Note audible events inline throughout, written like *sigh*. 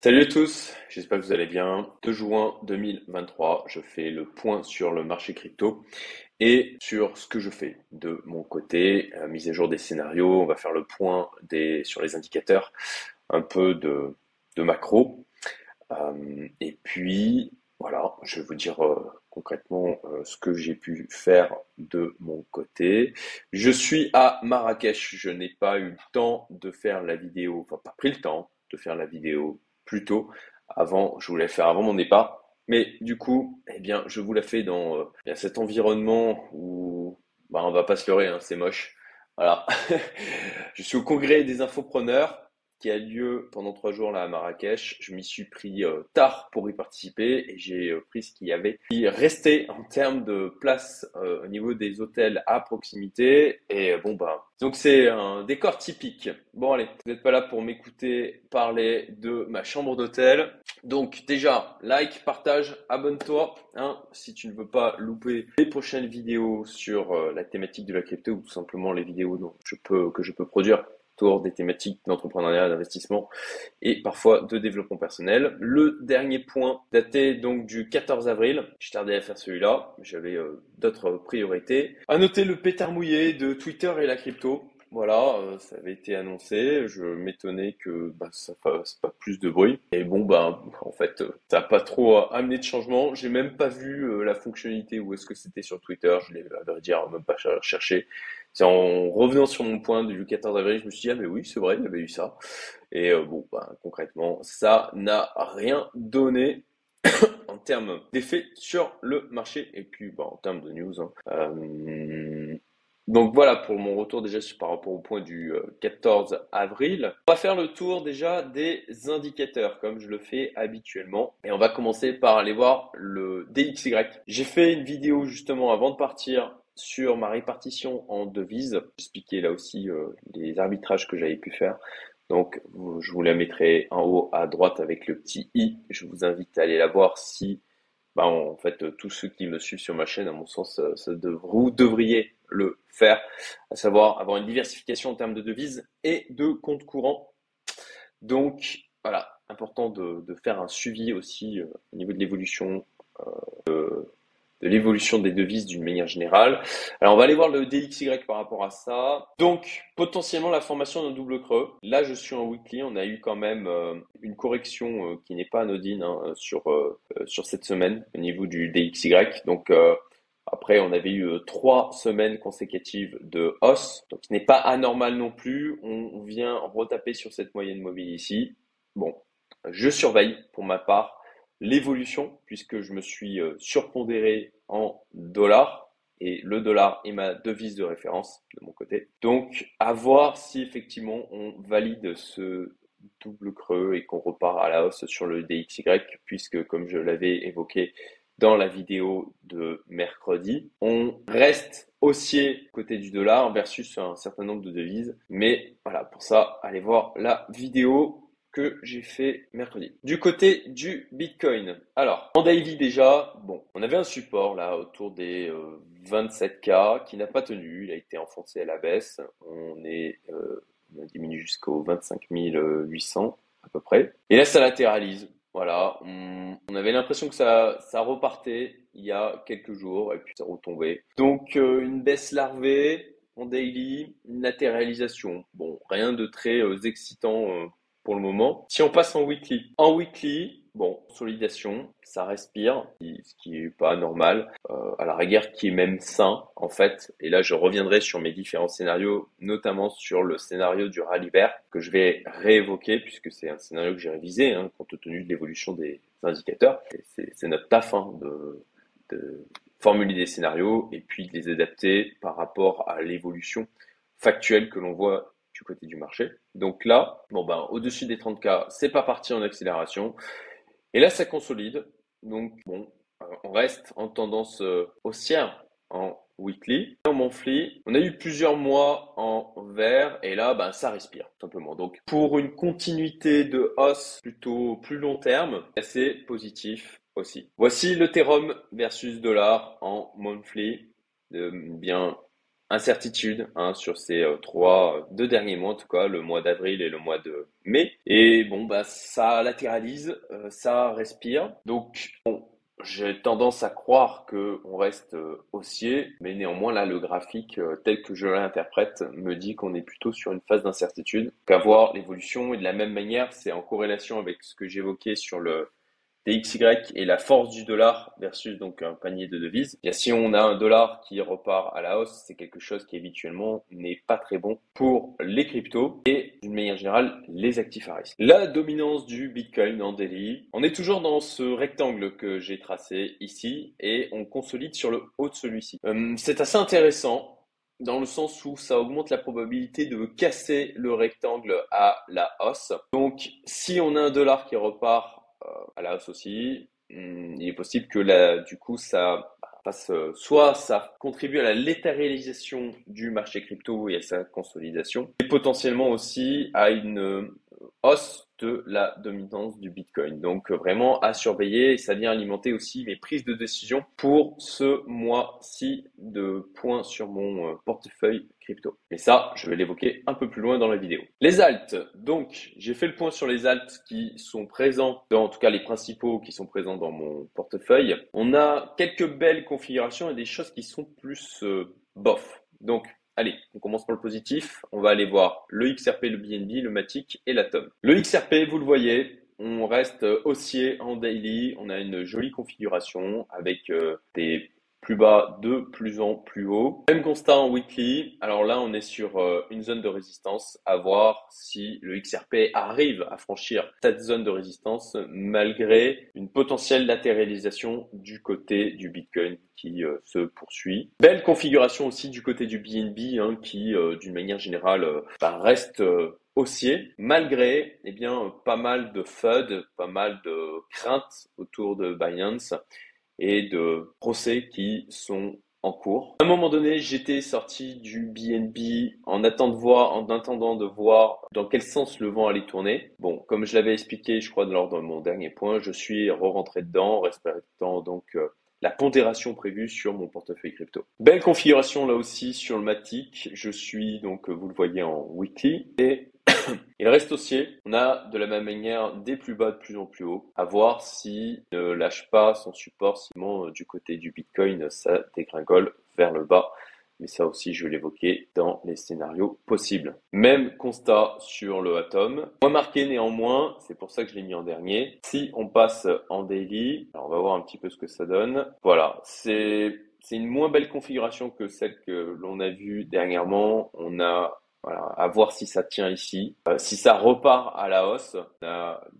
Salut à tous, j'espère que vous allez bien. 2 juin 2023, je fais le point sur le marché crypto et sur ce que je fais de mon côté, euh, mise à jour des scénarios, on va faire le point des, sur les indicateurs, un peu de, de macro. Euh, et puis, voilà, je vais vous dire euh, concrètement ce que j'ai pu faire de mon côté. Je suis à Marrakech, je n'ai pas eu le temps de faire la vidéo, enfin pas pris le temps de faire la vidéo plus tôt. Avant, je voulais faire avant mon départ. Mais du coup, eh bien, je vous la fais dans euh, cet environnement où bah, on va pas se leurrer, hein, c'est moche. Voilà. *laughs* je suis au congrès des infopreneurs qui a lieu pendant trois jours là à Marrakech. Je m'y suis pris euh, tard pour y participer et j'ai euh, pris ce qu'il y avait qui restait en termes de place euh, au niveau des hôtels à proximité. Et bon bah donc c'est un décor typique. Bon allez, vous n'êtes pas là pour m'écouter parler de ma chambre d'hôtel. Donc déjà, like, partage, abonne-toi hein, si tu ne veux pas louper les prochaines vidéos sur la thématique de la crypto ou tout simplement les vidéos que je peux produire des thématiques d'entrepreneuriat, d'investissement et parfois de développement personnel. Le dernier point daté donc du 14 avril, je tardais à faire celui-là, j'avais euh, d'autres priorités. À noter le pétard mouillé de Twitter et la crypto. Voilà, euh, ça avait été annoncé. Je m'étonnais que bah, ça fasse pas plus de bruit. Et bon, bah, en fait, ça n'a pas trop amené de changement. J'ai même pas vu euh, la fonctionnalité où est-ce que c'était sur Twitter. Je l'ai, à vrai dire, même pas cherché. C'est en revenant sur mon point du 14 avril, je me suis dit, ah mais oui, c'est vrai, il y avait eu ça. Et euh, bon, bah, concrètement, ça n'a rien donné *coughs* en termes d'effet sur le marché et puis bah, en termes de news. Hein. Euh, donc voilà pour mon retour déjà par rapport au point du 14 euh, avril. On va faire le tour déjà des indicateurs comme je le fais habituellement. Et on va commencer par aller voir le DXY. J'ai fait une vidéo justement avant de partir sur ma répartition en devises. J'expliquais là aussi euh, les arbitrages que j'avais pu faire. Donc, je vous la mettrai en haut à droite avec le petit i. Je vous invite à aller la voir si, bah, en fait, tous ceux qui me suivent sur ma chaîne, à mon sens, euh, vous devriez le faire, à savoir avoir une diversification en termes de devises et de comptes courants. Donc, voilà, important de, faire un suivi aussi euh, au niveau de l'évolution l'évolution des devises d'une manière générale. Alors on va aller voir le DXY par rapport à ça. Donc potentiellement la formation d'un double creux. Là je suis en weekly, on a eu quand même euh, une correction euh, qui n'est pas anodine hein, sur, euh, sur cette semaine au niveau du DXY. Donc après, on avait eu trois semaines consécutives de hausse, donc ce n'est pas anormal non plus. On vient retaper sur cette moyenne mobile ici. Bon, je surveille pour ma part l'évolution, puisque je me suis euh, surpondéré en dollars, et le dollar est ma devise de référence de mon côté. Donc, à voir si effectivement on valide ce double creux et qu'on repart à la hausse sur le DXY, puisque comme je l'avais évoqué dans la vidéo de mercredi, on reste haussier côté du dollar versus un certain nombre de devises. Mais voilà, pour ça, allez voir la vidéo que j'ai fait mercredi. Du côté du Bitcoin. Alors, en daily déjà, bon, on avait un support là autour des 27K euh, qui n'a pas tenu. Il a été enfoncé à la baisse. On est, euh, diminué jusqu'aux 25 800 à peu près. Et là, ça latéralise. Voilà, on, avait l'impression que ça, ça repartait il y a quelques jours et puis ça retombait. Donc euh, une baisse larvée en daily, une latéralisation. Bon, rien de très excitant le moment. Si on passe en weekly, en weekly, bon, consolidation, ça respire, ce qui est pas normal, euh, à la rigueur qui est même sain en fait. Et là, je reviendrai sur mes différents scénarios, notamment sur le scénario du rallye vert que je vais réévoquer puisque c'est un scénario que j'ai révisé hein, compte tenu de l'évolution des indicateurs. C'est notre taf hein, de formuler des scénarios et puis de les adapter par rapport à l'évolution factuelle que l'on voit du côté du marché. Donc là, bon ben, au-dessus des 30K, c'est pas parti en accélération. Et là, ça consolide. Donc bon, euh, on reste en tendance euh, haussière en weekly. En monthly, on a eu plusieurs mois en vert et là, ben, ça respire simplement. Donc pour une continuité de hausse plutôt plus long terme, assez positif aussi. Voici le Therum versus dollar en monthly. De bien incertitude hein, sur ces euh, trois, deux derniers mois en tout cas, le mois d'avril et le mois de mai. Et bon, bah ça latéralise, euh, ça respire. Donc j'ai tendance à croire que on reste euh, haussier, mais néanmoins là le graphique tel que je l'interprète me dit qu'on est plutôt sur une phase d'incertitude. Qu'à voir l'évolution et de la même manière, c'est en corrélation avec ce que j'évoquais sur le XY et la force du dollar versus donc un panier de devises. Et si on a un dollar qui repart à la hausse, c'est quelque chose qui habituellement n'est pas très bon pour les cryptos et d'une manière générale les actifs à risque. La dominance du Bitcoin en daily. On est toujours dans ce rectangle que j'ai tracé ici et on consolide sur le haut de celui-ci. Euh, c'est assez intéressant dans le sens où ça augmente la probabilité de casser le rectangle à la hausse. Donc, si on a un dollar qui repart à la hausse aussi. Hmm, il est possible que là, du coup, ça fasse euh, soit ça contribue à la létalisation du marché crypto et à sa consolidation, et potentiellement aussi à une euh, hausse de la dominance du Bitcoin. Donc vraiment à surveiller et ça vient alimenter aussi mes prises de décision pour ce mois-ci de points sur mon portefeuille crypto. Mais ça, je vais l'évoquer un peu plus loin dans la vidéo. Les alts. Donc, j'ai fait le point sur les alts qui sont présents, en tout cas les principaux qui sont présents dans mon portefeuille. On a quelques belles configurations et des choses qui sont plus euh, bof. Donc, Allez, on commence par le positif. On va aller voir le XRP, le BNB, le Matic et l'Atom. Le XRP, vous le voyez, on reste haussier en daily. On a une jolie configuration avec euh, des plus bas de plus en plus haut. Même constat en weekly. Alors là, on est sur euh, une zone de résistance. À voir si le XRP arrive à franchir cette zone de résistance malgré une potentielle latéralisation du côté du Bitcoin qui euh, se poursuit. Belle configuration aussi du côté du BNB hein, qui, euh, d'une manière générale, bah, reste haussier, malgré eh bien, pas mal de FUD, pas mal de craintes autour de Binance et de procès qui sont en cours. À un moment donné, j'étais sorti du BNB en attendant de voir, en attendant de voir dans quel sens le vent allait tourner. Bon, comme je l'avais expliqué, je crois, lors de mon dernier point, je suis re-rentré dedans, respectant donc euh, la pondération prévue sur mon portefeuille crypto. Belle configuration là aussi sur le Matic. Je suis donc, vous le voyez en weekly et *coughs* il reste haussier. On a de la même manière des plus bas de plus en plus haut. À voir s'il ne lâche pas son support, sinon euh, du côté du Bitcoin, ça dégringole vers le bas. Mais ça aussi, je l'évoquer dans les scénarios possibles. Même constat sur le Atom. Moins marqué néanmoins, c'est pour ça que je l'ai mis en dernier. Si on passe en daily, alors on va voir un petit peu ce que ça donne. Voilà, c'est c'est une moins belle configuration que celle que l'on a vue dernièrement. On a voilà, à voir si ça tient ici. Euh, si ça repart à la hausse,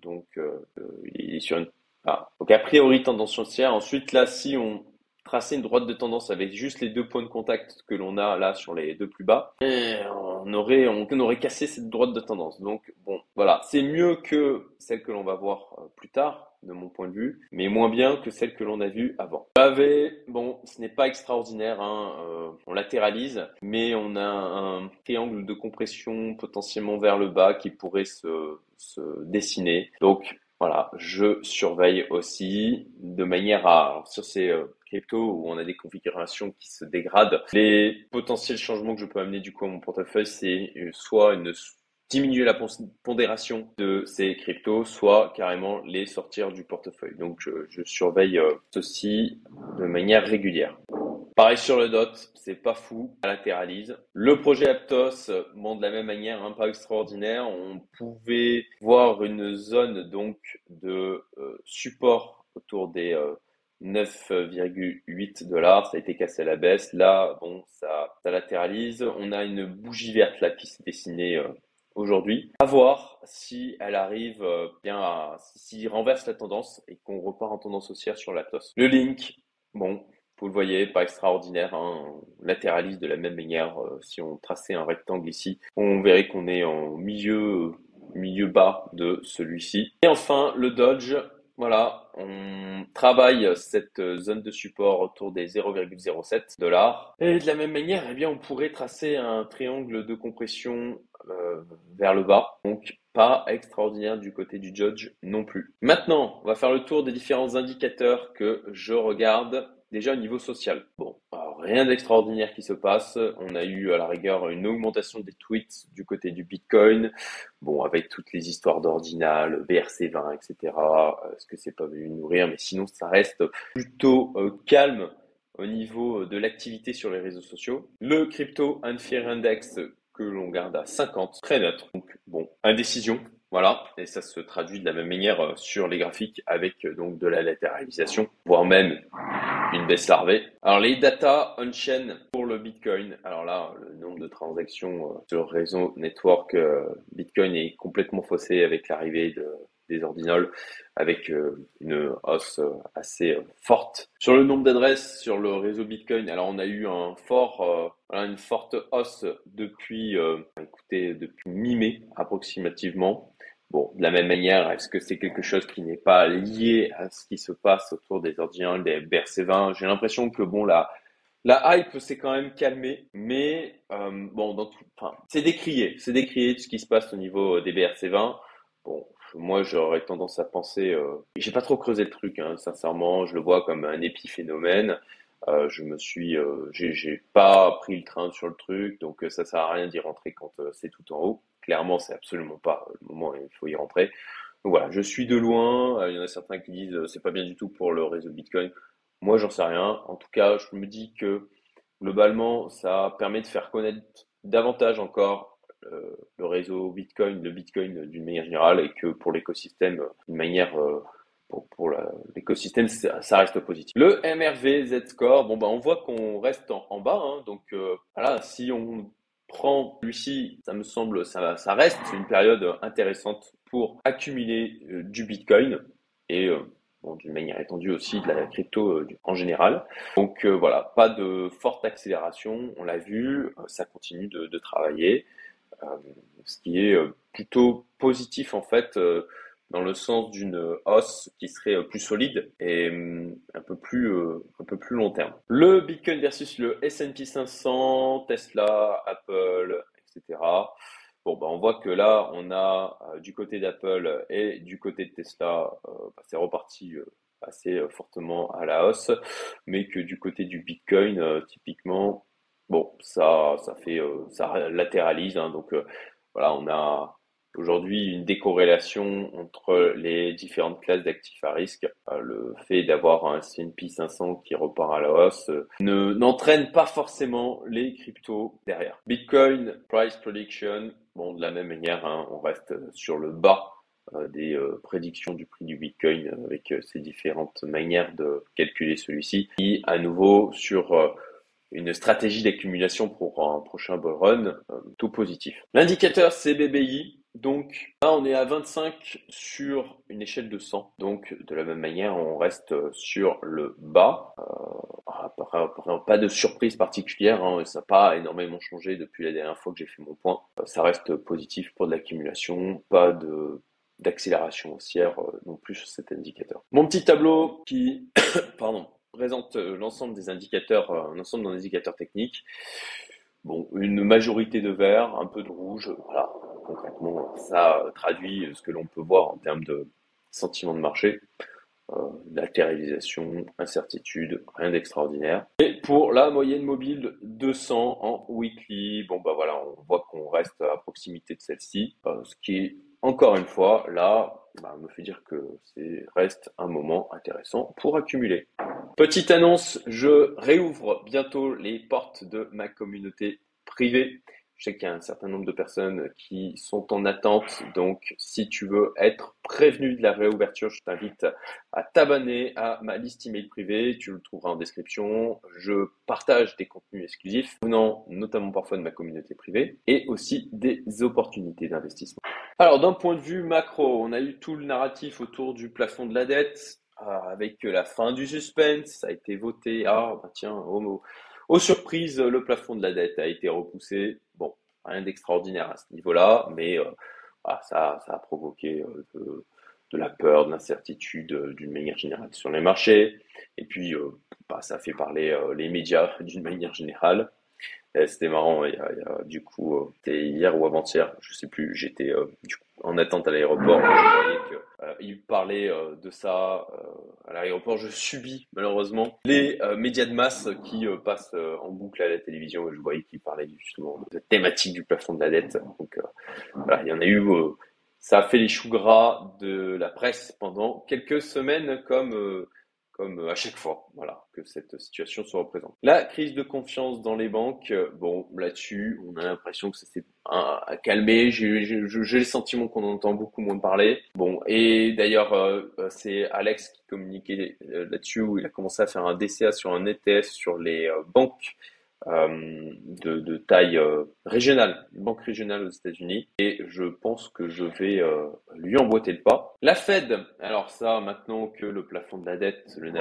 donc euh, il est sur une. Ah, donc a priori tendance haussière. Ensuite là, si on traçait une droite de tendance avec juste les deux points de contact que l'on a là sur les deux plus bas, on aurait on, aurait cassé cette droite de tendance. Donc bon, voilà, c'est mieux que celle que l'on va voir euh, plus tard de mon point de vue, mais moins bien que celle que l'on a vue avant. Pavé, bon, ce n'est pas extraordinaire, hein, euh, on latéralise, mais on a un triangle de compression potentiellement vers le bas qui pourrait se, se dessiner. Donc voilà, je surveille aussi de manière à, sur ces euh, cryptos où on a des configurations qui se dégradent, les potentiels changements que je peux amener du coup à mon portefeuille, c'est euh, soit une diminuer la pondération de ces cryptos, soit carrément les sortir du portefeuille. Donc je, surveille euh, ceci de manière régulière. Pareil sur le DOT, c'est pas fou, ça latéralise. Le projet Aptos, bon, de la même manière, hein, pas extraordinaire. On pouvait voir une zone donc de euh, support autour des 9,8 euh, dollars. Ça a été cassé à la baisse. Là, bon, ça, ça latéralise. On a une bougie verte là qui s'est dessinée aujourd'hui. À voir si elle arrive euh, bien à, s'il renverse la tendance et qu'on repart en tendance haussière sur la TOS. Le link, bon, vous le voyez, pas extraordinaire, hein, on latéralise de la même manière. Euh, si on traçait un rectangle ici, on verrait qu'on est en milieu, milieu bas de celui-ci. Et enfin, le Dodge, voilà, on travaille cette zone de support autour des 0,07 dollars. Et de la même manière, eh bien, on pourrait tracer un triangle de compression euh, vers le bas. Donc pas extraordinaire du côté du Judge non plus. Maintenant, on va faire le tour des différents indicateurs que je regarde déjà au niveau social. Bon, rien d'extraordinaire qui se passe. On a eu à la rigueur une augmentation des tweets du côté du Bitcoin. Bon, avec toutes les histoires d'ordinal, BRC20, etc. Est-ce que c'est pas venu nourrir Mais sinon, ça reste plutôt calme au niveau de l'activité sur les réseaux sociaux. Le Crypto and Fear Index que l'on garde à 50, très neutre. Donc bon, indécision, voilà, et ça se traduit de la même manière euh, sur les graphiques avec euh, donc de la latéralisation, voire même une baisse larvée. Alors les data on-chain pour le Bitcoin, alors là, le nombre de transactions euh, sur réseau network Bitcoin est complètement faussé avec l'arrivée de des ordinals avec euh, une hausse euh, assez euh, forte. Sur le nombre d'adresses sur le réseau Bitcoin, alors on a eu une forte hausse depuis, écoutez, depuis mi-mai approximativement. Bon, de la même manière, est-ce que c'est quelque chose qui n'est pas lié à ce qui se passe autour des ordinals, des BRC20 J'ai l'impression que bon, la, hype s'est quand même calmée, mais bon, c'est décrié, c'est décrié de ce qui se passe au niveau des BRC20. Bon, moi j'aurais tendance à penser, euh, j'ai pas trop creusé le truc, hein, sincèrement, je le vois comme un épiphénomène. Euh, je me suis, euh, j'ai pas pris le train sur le truc, donc ça sert à rien d'y rentrer quand c'est tout en haut. Clairement, c'est absolument pas le moment, il faut y rentrer. Donc voilà, je suis de loin. Il y en a certains qui disent c'est pas bien du tout pour le réseau Bitcoin. Moi, j'en sais rien. En tout cas, je me dis que globalement, ça permet de faire connaître davantage encore euh, le réseau Bitcoin, le Bitcoin d'une manière générale, et que pour l'écosystème, d'une manière euh, pour, l'écosystème, ça reste positif. Le MRV Z-Score, bon, bah, on voit qu'on reste en, bas. Hein, donc euh, voilà, si on prend celui-ci, ça me semble, ça, ça reste une période intéressante pour accumuler du Bitcoin et d'une manière étendue aussi de la crypto en général. Donc voilà, pas de forte accélération, on l'a vu, ça continue de travailler. Euh, ce qui est euh, plutôt positif en fait euh, dans le sens d'une hausse qui serait plus solide et un peu plus un peu plus long terme. Le Bitcoin versus le S&P 500, Tesla, Apple, etc. Bon, bah, on voit que là, on a du côté d'Apple et du côté de Tesla, bah, c'est reparti assez fortement à la hausse, mais que du côté du Bitcoin, typiquement, Bon, ça, ça fait, euh, ça latéralise. Hein, donc euh, voilà, on a aujourd'hui une décorrélation entre les différentes classes d'actifs à risque. Euh, le fait d'avoir un S&P 500 qui repart à la hausse ne n'entraîne pas forcément les cryptos derrière. Bitcoin price prediction, bon de la même manière, hein, on reste sur le bas des prédictions du prix du Bitcoin avec ces différentes manières de calculer celui-ci. Et à nouveau sur une stratégie d'accumulation pour un prochain bull run, euh, tout positif. L'indicateur c'est BBI. Donc là, on est à 25 sur une échelle de 100. Donc de la même manière, on reste sur le bas. Euh, pas de surprise particulière, hein, ça n'a pas énormément changé depuis la dernière fois que j'ai fait mon point. Euh, ça reste positif pour de l'accumulation, pas de d'accélération haussière euh, non plus sur cet indicateur. Mon petit tableau qui, *coughs* pardon, présente euh, l'ensemble des indicateurs, euh, l'ensemble des indicateurs techniques. Bon, une majorité de vert, un peu de rouge, voilà. Concrètement, ça traduit ce que l'on peut voir en termes de sentiment de marché. Euh, latéralisation, incertitude, rien d'extraordinaire. Et pour la moyenne mobile 200 en weekly, bon bah voilà, on voit qu'on reste à proximité de celle-ci, euh, ce qui encore une fois là bah, me fait dire que c'est reste un moment intéressant pour accumuler. Petite annonce, je réouvre bientôt les portes de ma communauté privée. Je sais qu'il y a un certain nombre de personnes qui sont en attente, donc si tu veux être prévenu de la réouverture, je t'invite à t'abonner à ma liste email privée, tu le trouveras en description. Je partage des contenus exclusifs venant notamment parfois de ma communauté privée et aussi des opportunités d'investissement. Alors d'un point de vue macro, on a eu tout le narratif autour du plafond de la dette euh, avec la fin du suspense, ça a été voté. Ah bah tiens, homo. Aux surprises, le plafond de la dette a été repoussé. Bon, rien d'extraordinaire à ce niveau-là, mais euh, ça, ça, a provoqué euh, de, la peur, de l'incertitude euh, d'une manière générale sur les marchés. Et puis, bah, ça fait parler les médias d'une manière générale. C'était marrant, il y, a, du coup, c'était hier ou avant-hier, je sais plus, j'étais en attente à l'aéroport, voyais qu'il parlait de ça à l'aéroport, je subis malheureusement les médias de masse qui passent en boucle à la télévision. Je voyais qu'ils parlaient justement de la thématique du plafond de la dette. Donc voilà, il y en a eu ça a fait les choux gras de la presse pendant quelques semaines, comme, euh, comme à chaque fois, voilà, que cette situation se représente. La crise de confiance dans les banques, euh, bon, là-dessus, on a l'impression que ça s'est calmé. J'ai le sentiment qu'on entend beaucoup moins parler. Bon, et d'ailleurs, euh, c'est Alex qui communiquait là-dessus, où il a commencé à faire un DCA sur un ETF sur les banques euh, de, de, taille euh, régionale, une banque régionale aux États-Unis, et je pense que je vais euh, lui emboîter le pas. La Fed, alors ça, maintenant que le plafond de la dette, le,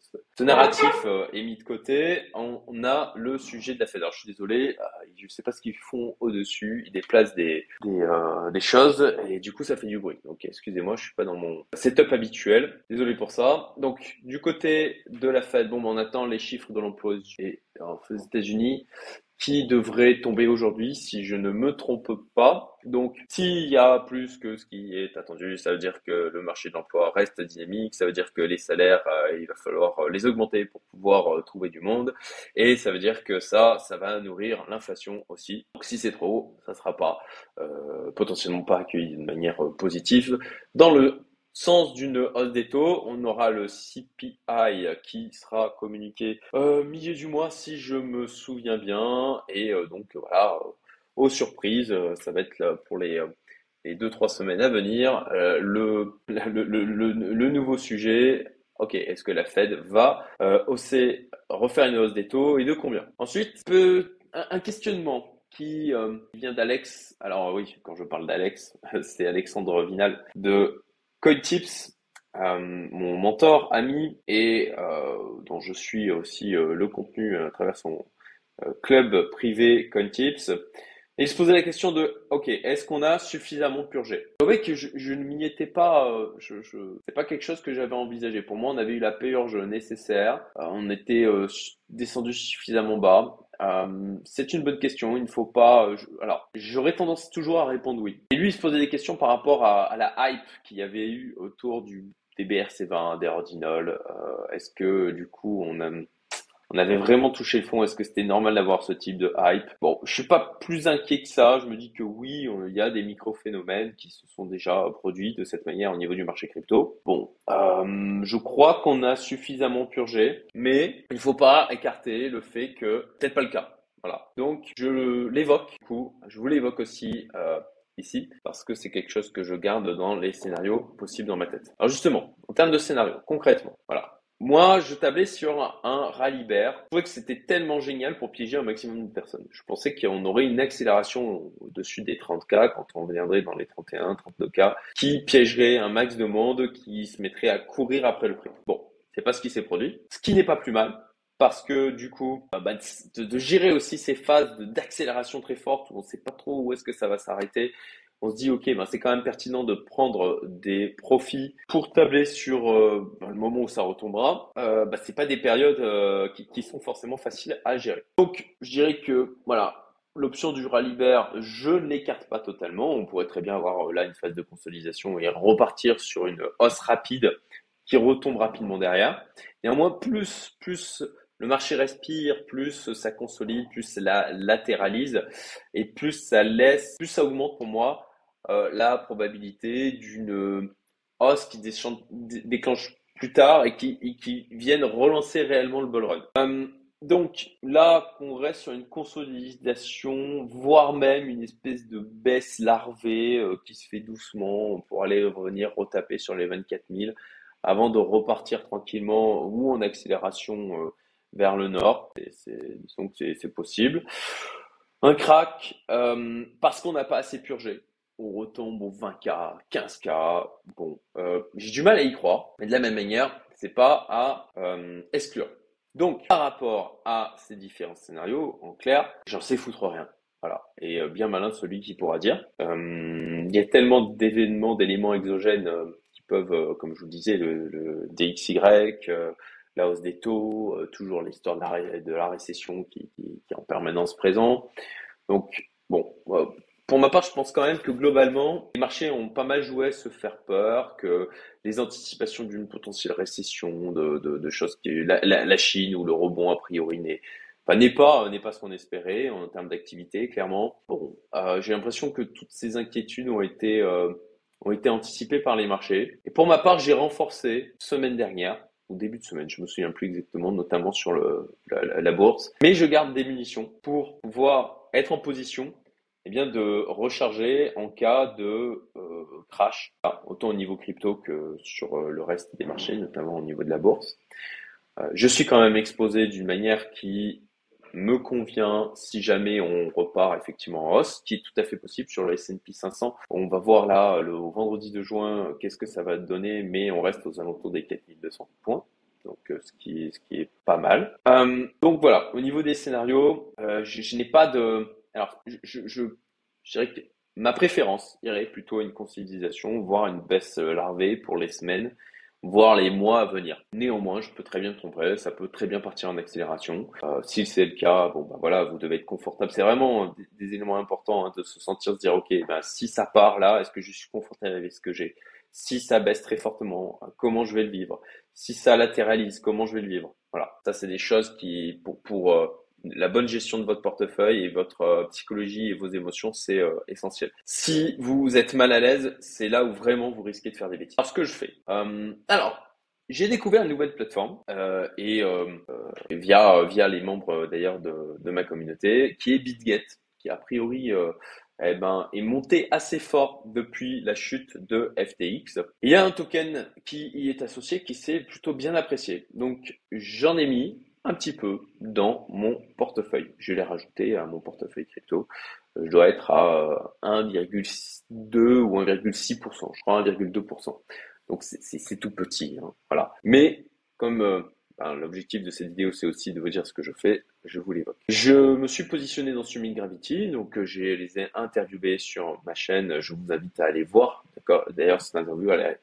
ce narratif est mis de côté, on, a le sujet de la Fed. Alors je suis désolé, je ne sais pas ce qu'ils font au-dessus, ils déplacent des, des, des, choses, et du coup ça fait du bruit. Donc excusez-moi, je suis pas dans mon setup habituel, désolé pour ça. Donc du côté de la Fed, bon, ben, on attend les chiffres de l'emploi aux États-Unis qui devrait tomber aujourd'hui si je ne me trompe pas. Donc s'il y a plus que ce qui est attendu, ça veut dire que le marché de l'emploi reste dynamique, ça veut dire que les salaires, euh, il va falloir euh, les augmenter pour pouvoir euh, trouver du monde, et ça veut dire que ça, ça va nourrir l'inflation aussi. Donc si c'est trop haut, ça ne sera pas potentiellement pas accueilli de manière positive dans le sens d'une hausse des taux, on aura le CPI qui sera communiqué euh, milieu du mois si je me souviens bien. Et euh, donc voilà, euh, aux surprises, ça va être pour les, les deux trois semaines à venir *laughs* le, le, le, nouveau sujet. Ok, est-ce que la Fed va hausser, refaire une hausse des taux et de combien? Ensuite, un, questionnement qui vient d'Alex. Alors oui, quand je parle d'Alex, *laughs* c'est Alexandre Vinal de CoinTips, euh, mon mentor, ami, et euh, dont je suis aussi euh, le contenu à travers son club privé CoinTips. Il se posait la question de, ok, est-ce qu'on a suffisamment purgé? Voyez que je, ne m'y étais pas, je, je c'est pas quelque chose que j'avais envisagé. Pour moi, on avait eu la purge nécessaire, on était descendu suffisamment bas. Euh, c'est une bonne question. Il ne faut pas. alors, j'aurais tendance toujours à répondre oui. Et lui, il se posait des questions par rapport à, la hype qu'il y avait eu autour du des BRC20, des Ordinol. Euh, est-ce que du coup, on a on avait vraiment touché le fond. Est-ce que c'était normal d'avoir ce type de hype? Bon, je suis pas plus inquiet que ça. Je me dis que oui, il y a des micro-phénomènes qui se sont déjà produits de cette manière au niveau du marché crypto. Bon, euh, je crois qu'on a suffisamment purgé, mais il faut pas écarter le fait que peut-être pas le cas. Voilà. Donc, je l'évoque. Du coup, je vous l'évoque aussi. Euh, ici parce que c'est quelque chose que je garde dans les scénarios possibles dans ma tête. Alors justement, en termes de scénario, concrètement, voilà, moi, je tablais sur un rallye bear. Je trouvais que c'était tellement génial pour piéger un maximum de personnes. Je pensais qu'on aurait une accélération au-dessus des 30K quand on viendrait dans les 31, 32K, qui piégerait un max de monde qui se mettrait à courir après le prix. Bon, c'est pas ce qui s'est produit. Ce qui n'est pas plus mal, parce que du coup, bah, de, de, gérer aussi ces phases d'accélération très fortes où on ne sait pas trop où est-ce que ça va s'arrêter on se dit ok, ben c'est quand même pertinent de prendre des profits pour tabler sur euh, ben, le moment où ça retombera. Euh, ben, c'est pas des périodes euh, qui, sont forcément faciles à gérer. Donc je dirais que voilà. L'option du rallye bear, je ne l'écarte pas totalement. On pourrait très bien avoir euh, là une phase de consolidation et repartir sur une hausse rapide qui retombe rapidement derrière. Néanmoins, plus, plus le marché respire, plus ça consolide, plus ça latéralise et plus ça laisse, plus ça augmente pour moi euh, la probabilité d'une hausse qui déclenche plus tard et qui, qui vienne relancer réellement le bull run. Euh, donc là, on reste sur une consolidation, voire même une espèce de baisse larvée euh, qui se fait doucement pour aller revenir retaper sur les 24 000 avant de repartir tranquillement ou en accélération vers le nord. Donc c'est possible. Un crack parce qu'on n'a pas assez purgé on retombe aux 20K, 15K. Bon, euh, j'ai du mal à y croire, mais de la même manière, c'est pas à euh, exclure. Donc, par rapport à ces différents scénarios, en clair, j'en sais foutre rien. Voilà. Et euh, bien malin celui qui pourra dire. Il y a tellement d'événements, d'éléments exogènes qui peuvent, comme je vous disais, le, DXY, la hausse des taux, toujours l'histoire de la, récession qui, qui, est en permanence présent. Donc, bon, pour ma part, je pense quand même que globalement, les marchés ont pas mal joué à se faire peur, que les anticipations d'une potentielle récession, de, choses qui la, la, la, Chine ou le rebond a priori n'est pas ce qu'on espérait en termes d'activité, clairement. Bon, euh, j'ai l'impression que toutes ces inquiétudes ont été euh, ont été anticipées par les marchés. Et pour ma part, j'ai renforcé semaine dernière au début de semaine, je me souviens plus exactement, notamment sur la, la bourse. Mais je garde des munitions pour pouvoir être en position eh bien, de recharger en cas de euh, crash, autant au niveau crypto que sur euh, le reste des marchés, notamment au niveau de la bourse. Euh, je suis quand même exposé d'une manière qui me convient si jamais on repart effectivement en hausse, qui est tout à fait possible sur le S&P 500. On va voir là le vendredi de juin qu'est-ce que ça va donner, mais on reste aux alentours des 4200 points. Donc, ce qui, ce est pas mal. donc voilà, au niveau des scénarios, je n'ai pas de, alors, je, dirais que ma préférence irait plutôt à une consolidation, voire une baisse euh, larvée pour les semaines, voire les mois à venir. Néanmoins, je peux très bien me tromper, ça peut très bien partir en accélération. Euh, si c'est le cas, bon bah voilà, vous devez être confortable. C'est vraiment des, éléments importants hein, de se sentir, se dire ok, bah, si ça part là, est-ce que je suis confortable avec ce que j'ai? Si ça baisse très fortement, comment je vais le vivre? Si ça latéralise, comment je vais le vivre? Voilà, ça c'est des choses qui pour pour euh, la bonne gestion de votre portefeuille et votre euh, psychologie et vos émotions, c'est euh, essentiel. Si vous êtes mal à l'aise, c'est là où vraiment vous risquez de faire des bêtises. Alors, ce que je fais. Euh, alors, j'ai découvert une nouvelle plateforme et via via les membres d'ailleurs de, ma communauté, qui est BitGet, qui a priori eh ben, est monté assez fort depuis la chute de FTX. Il y a un token qui y est associé qui s'est plutôt bien apprécié. Donc j'en ai mis un petit peu dans mon portefeuille. Je l'ai rajouté à mon portefeuille crypto. Euh, je dois être à 1,2 ou 1,6%, je crois 1,2%. Donc c'est tout petit, hein, voilà. Mais comme euh, ben, l'objectif de cette vidéo c'est aussi de vous dire ce que je fais, je vous l'évoque. Je me suis positionné dans Summit Gravity, donc euh, j'ai les ai interviewés sur ma chaîne. Je vous invite à aller voir. D'accord. D'ailleurs cette interview elle est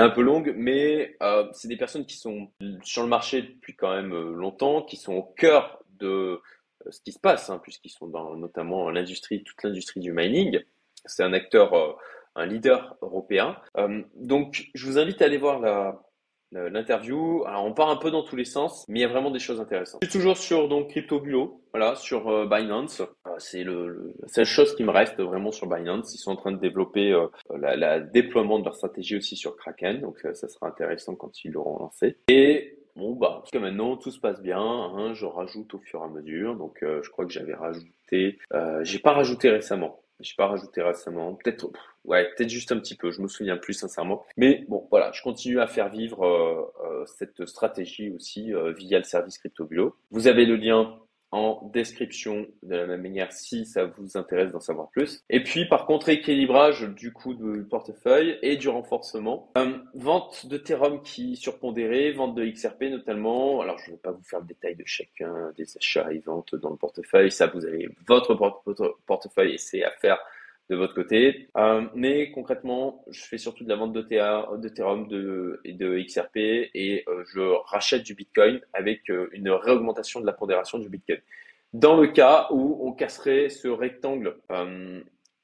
un peu longue, mais euh, c'est des personnes qui sont sur le marché depuis quand même euh, longtemps, qui sont au cœur de euh, ce qui se passe, hein, puisqu'ils sont dans notamment l'industrie, toute l'industrie du mining. C'est un acteur, un leader européen. donc, je vous invite à aller voir la, l'interview. Alors on part un peu dans tous les sens, mais il y a vraiment des choses intéressantes. Je suis toujours sur donc Crypto Bulo, voilà, sur euh, Binance. Euh, c'est le, la seule chose qui me reste vraiment sur Binance. Ils sont en train de développer euh, la, déploiement de leur stratégie aussi sur Kraken, donc ça sera intéressant quand ils l'auront lancé. Et Bon bah, parce que maintenant tout se passe bien, hein, je rajoute au fur et à mesure. Donc je crois que j'avais rajouté, euh, j'ai pas rajouté récemment. J'ai pas rajouté récemment. Peut-être, ouais, peut-être juste un petit peu. Je me souviens plus sincèrement. Mais bon, voilà, je continue à faire vivre euh, euh, cette stratégie aussi euh, via le service CryptoBulo. Vous avez le lien en description de la même manière si ça vous intéresse d'en savoir plus. Et puis par contre équilibrage du coup du portefeuille et du renforcement. Euh, vente de Therum qui surpondéré, vente de XRP notamment. Alors je ne vais pas vous faire le détail de chacun des achats et ventes dans le portefeuille. Ça vous avez votre portefeuille et c'est à faire de votre côté. Euh, mais concrètement, je fais surtout de la vente d'Ethereum de, et de XRP et euh, je rachète du Bitcoin avec euh, une réaugmentation de la pondération du Bitcoin. Dans le cas où on casserait ce rectangle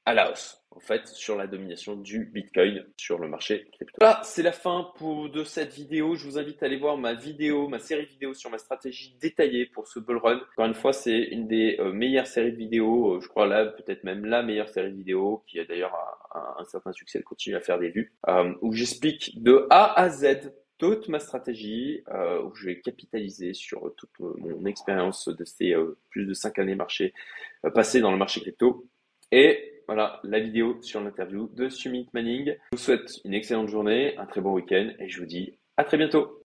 à la hausse en fait, sur la domination du Bitcoin sur le marché crypto. Voilà, c'est la fin pour, de cette vidéo. Je vous invite à aller voir ma vidéo, ma série vidéo sur ma stratégie détaillée pour ce bull run. Encore une fois, c'est une des euh, meilleures séries de vidéos, euh, je crois là, peut-être même la meilleure série de vidéos, qui a d'ailleurs un, certain succès, elle continue à faire des vues, euh, où j'explique de A à Z toute ma stratégie, euh, où je vais capitaliser sur toute mon expérience de ces plus de 5 années marché passées dans le marché crypto. Et voilà la vidéo sur l'interview de Sumit Manning. Je vous souhaite une excellente journée, un très bon week-end et je vous dis à très bientôt.